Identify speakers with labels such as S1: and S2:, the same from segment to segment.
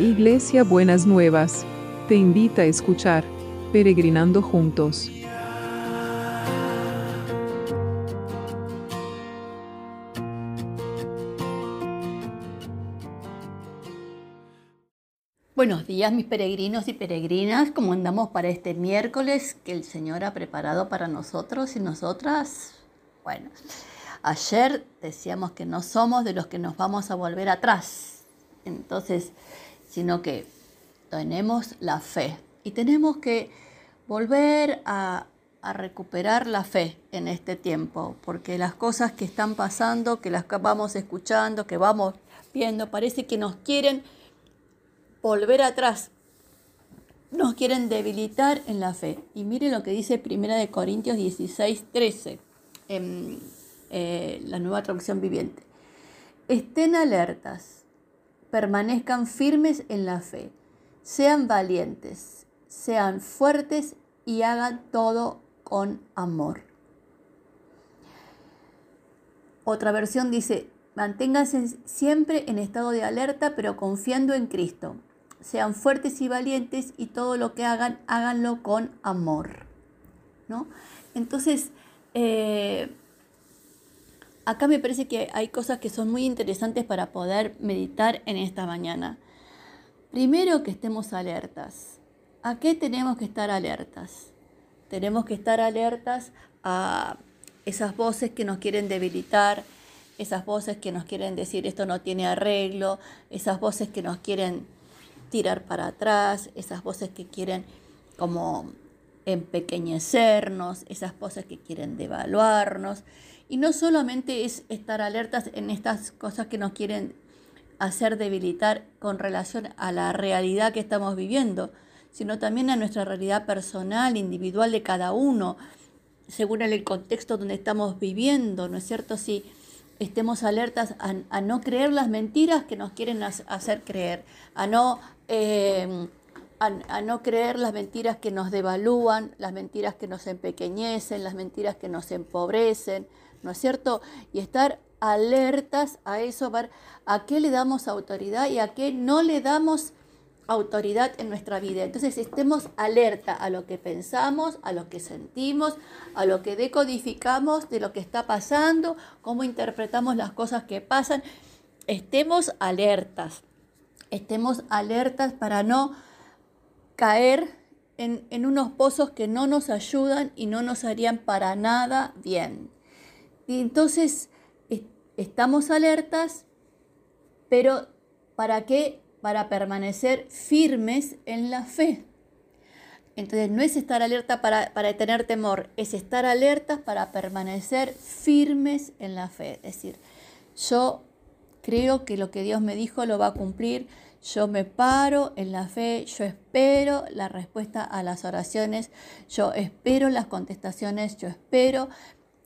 S1: Iglesia Buenas Nuevas, te invita a escuchar Peregrinando Juntos.
S2: Buenos días mis peregrinos y peregrinas, ¿cómo andamos para este miércoles que el Señor ha preparado para nosotros y nosotras? Bueno, ayer decíamos que no somos de los que nos vamos a volver atrás, entonces, sino que tenemos la fe y tenemos que volver a, recuperar la fe en este tiempo, porque las cosas que están pasando, que las vamos escuchando, que vamos viendo, parece que nos quieren volver atrás. Nos quieren debilitar en la fe. Y mire lo que dice 1 de Corintios 16, 13, en eh, la nueva traducción viviente. Estén alertas, permanezcan firmes en la fe, sean valientes, sean fuertes y hagan todo con amor. Otra versión dice, manténganse siempre en estado de alerta, pero confiando en Cristo sean fuertes y valientes y todo lo que hagan, háganlo con amor. ¿no? Entonces, eh, acá me parece que hay cosas que son muy interesantes para poder meditar en esta mañana. Primero que estemos alertas. ¿A qué tenemos que estar alertas? Tenemos que estar alertas a esas voces que nos quieren debilitar, esas voces que nos quieren decir esto no tiene arreglo, esas voces que nos quieren tirar para atrás, esas voces que quieren como empequeñecernos, esas voces que quieren devaluarnos. Y no solamente es estar alertas en estas cosas que nos quieren hacer debilitar con relación a la realidad que estamos viviendo, sino también a nuestra realidad personal, individual de cada uno, según el contexto donde estamos viviendo, ¿no es cierto? Si estemos alertas a, no creer las mentiras que nos quieren hacer creer, a no, em, a, no creer las mentiras que nos devalúan, las mentiras que nos empequeñecen, las mentiras que nos empobrecen, ¿no es cierto? Y estar alertas a eso, ver a qué le damos autoridad y a qué no le damos autoridad en nuestra vida. Entonces estemos alerta a lo que pensamos, a lo que sentimos, a lo que decodificamos de lo que está pasando, cómo interpretamos las cosas que pasan. Estemos alertas, estemos alertas para no caer en, en unos pozos que no nos ayudan y no nos harían para nada bien. Y entonces estamos alertas, pero ¿para qué? para permanecer firmes en la fe. Entonces no es estar alerta para, tener temor, es estar alertas para permanecer firmes en la fe. Es decir, yo creo que lo que Dios me dijo lo va a cumplir, yo me paro en la fe, yo espero la respuesta a las oraciones, yo espero las contestaciones, yo espero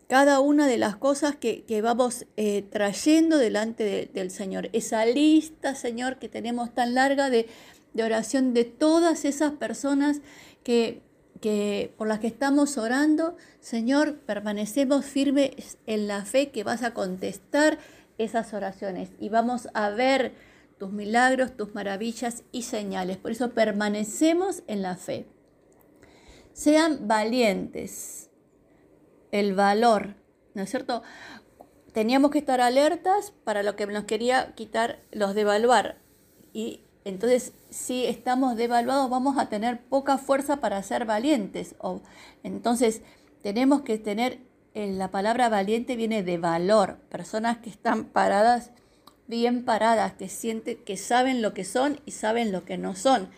S2: cada una de las cosas que, vamos eh, trayendo delante del Señor. Esa lista, Señor, que tenemos tan larga de, oración de todas esas personas que, que, por las que estamos orando, Señor, permanecemos firmes en la fe que vas a contestar esas oraciones y vamos a ver tus milagros, tus maravillas y señales. Por eso permanecemos en la fe. Sean valientes el valor, ¿no es cierto? Teníamos que estar alertas para lo que nos quería quitar los devaluar. Y entonces, si estamos devaluados, vamos a tener poca fuerza para ser valientes. O, entonces, tenemos que tener, en eh, la palabra valiente viene de valor, personas que están paradas, bien paradas, que sienten, que saben lo que son y saben lo que no son,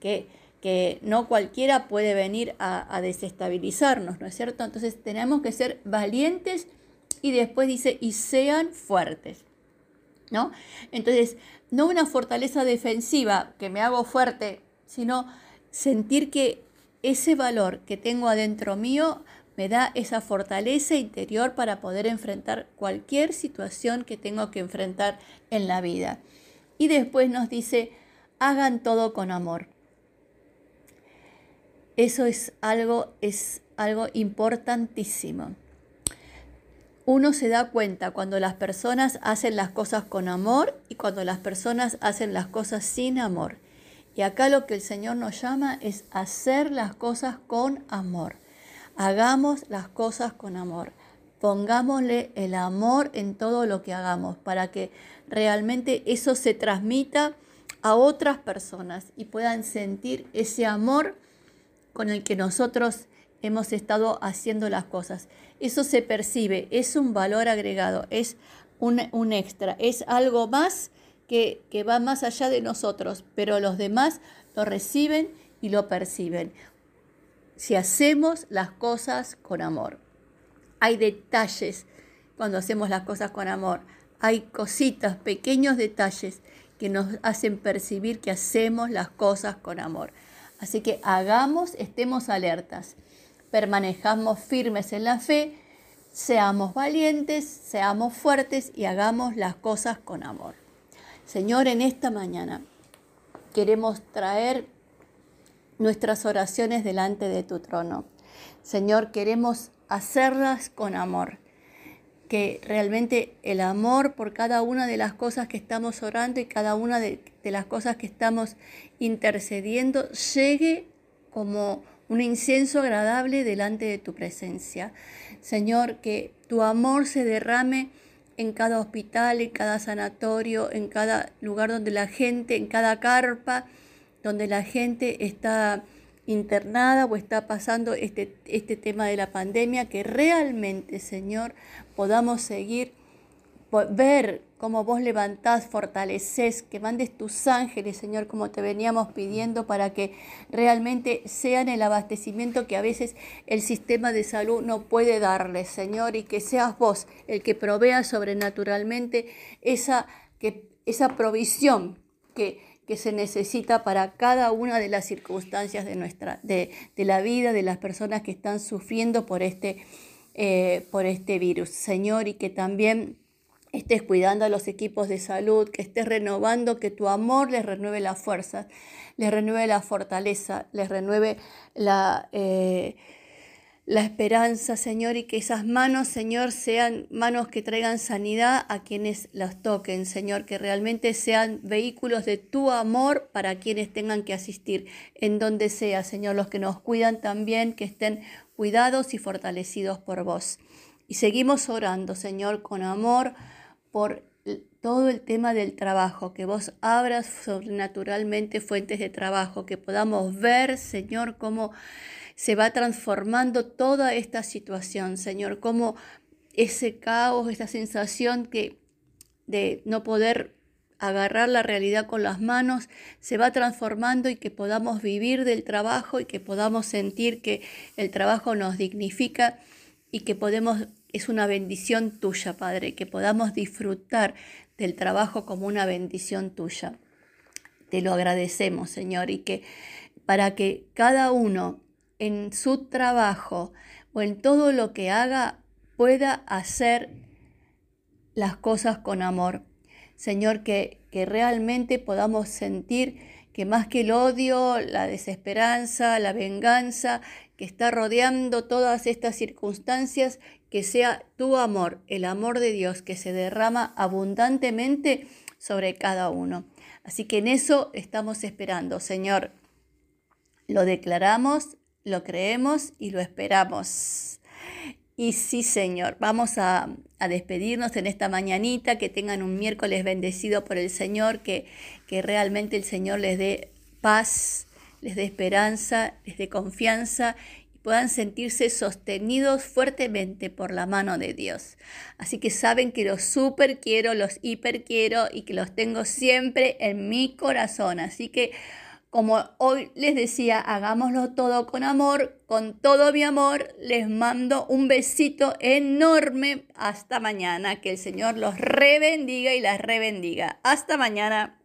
S2: que que no cualquiera puede venir a, desestabilizarnos, ¿no es cierto? Entonces tenemos que ser valientes y después dice, y sean fuertes, ¿no? Entonces, no una fortaleza defensiva, que me hago fuerte, sino sentir que ese valor que tengo adentro mío me da esa fortaleza interior para poder enfrentar cualquier situación que tengo que enfrentar en la vida. Y después nos dice, hagan todo con amor. Eso es algo, es algo importantísimo. Uno se da cuenta cuando las personas hacen las cosas con amor y cuando las personas hacen las cosas sin amor. Y acá lo que el Señor nos llama es hacer las cosas con amor. Hagamos las cosas con amor. Pongámosle el amor en todo lo que hagamos para que realmente eso se transmita a otras personas y puedan sentir ese amor con el que nosotros hemos estado haciendo las cosas. Eso se percibe, es un valor agregado, es un, extra, es algo más que, que va más allá de nosotros, pero los demás lo reciben y lo perciben. Si hacemos las cosas con amor. Hay detalles cuando hacemos las cosas con amor. Hay cositas, pequeños detalles que nos hacen percibir que hacemos las cosas con amor. Así que hagamos, estemos alertas, permanezcamos firmes en la fe, seamos valientes, seamos fuertes y hagamos las cosas con amor. Señor, en esta mañana queremos traer nuestras oraciones delante de tu trono. Señor, queremos hacerlas con amor que realmente el amor por cada una de las cosas que estamos orando y cada una de, las cosas que estamos intercediendo llegue como un incienso agradable delante de tu presencia. Señor, que tu amor se derrame en cada hospital, en cada sanatorio, en cada lugar donde la gente, en cada carpa, donde la gente está internada o está pasando este, este tema de la pandemia, que realmente, Señor, podamos seguir, ver cómo vos levantás, fortaleces, que mandes tus ángeles, Señor, como te veníamos pidiendo, para que realmente sean el abastecimiento que a veces el sistema de salud no puede darles, Señor, y que seas vos el que provea sobrenaturalmente esa, que, esa provisión que que se necesita para cada una de las circunstancias de, nuestra, de, la vida de las personas que están sufriendo por este, eh, por este virus. Señor, y que también estés cuidando a los equipos de salud, que estés renovando, que tu amor les renueve la fuerza, les renueve la fortaleza, les renueve la... Eh, la esperanza, Señor, y que esas manos, Señor, sean manos que traigan sanidad a quienes las toquen, Señor, que realmente sean vehículos de tu amor para quienes tengan que asistir, en donde sea, Señor, los que nos cuidan también, que estén cuidados y fortalecidos por vos. Y seguimos orando, Señor, con amor por todo el tema del trabajo, que vos abras sobrenaturalmente fuentes de trabajo, que podamos ver, Señor, cómo se va transformando toda esta situación, Señor, como ese caos, esa sensación que de no poder agarrar la realidad con las manos, se va transformando y que podamos vivir del trabajo y que podamos sentir que el trabajo nos dignifica y que podemos, es una bendición tuya, Padre, que podamos disfrutar del trabajo como una bendición tuya. Te lo agradecemos, Señor, y que para que cada uno en su trabajo o en todo lo que haga pueda hacer las cosas con amor. Señor, que, que realmente podamos sentir que más que el odio, la desesperanza, la venganza que está rodeando todas estas circunstancias, que sea tu amor, el amor de Dios que se derrama abundantemente sobre cada uno. Así que en eso estamos esperando, Señor. Lo declaramos lo creemos y lo esperamos. Y sí, Señor, vamos a, despedirnos en esta mañanita, que tengan un miércoles bendecido por el Señor, que, que realmente el Señor les dé paz, les dé esperanza, les dé confianza y puedan sentirse sostenidos fuertemente por la mano de Dios. Así que saben que los super quiero, los hiper quiero y que los tengo siempre en mi corazón. Así que como hoy les decía, hagámoslo todo con amor, con todo mi amor. Les mando un besito enorme. Hasta mañana. Que el Señor los rebendiga y las rebendiga. Hasta mañana.